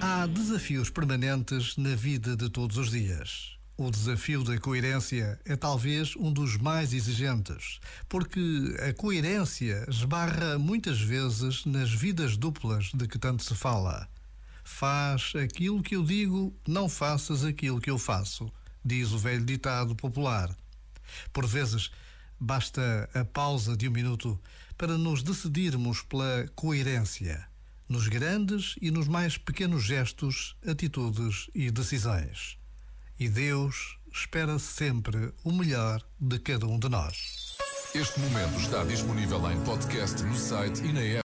Há desafios permanentes na vida de todos os dias. O desafio da coerência é talvez um dos mais exigentes, porque a coerência esbarra muitas vezes nas vidas duplas de que tanto se fala. Faz aquilo que eu digo, não faças aquilo que eu faço, diz o velho ditado popular. Por vezes, basta a pausa de um minuto para nos decidirmos pela coerência nos grandes e nos mais pequenos gestos, atitudes e decisões. E Deus espera sempre o melhor de cada um de nós. Este momento está disponível em podcast no site e na app.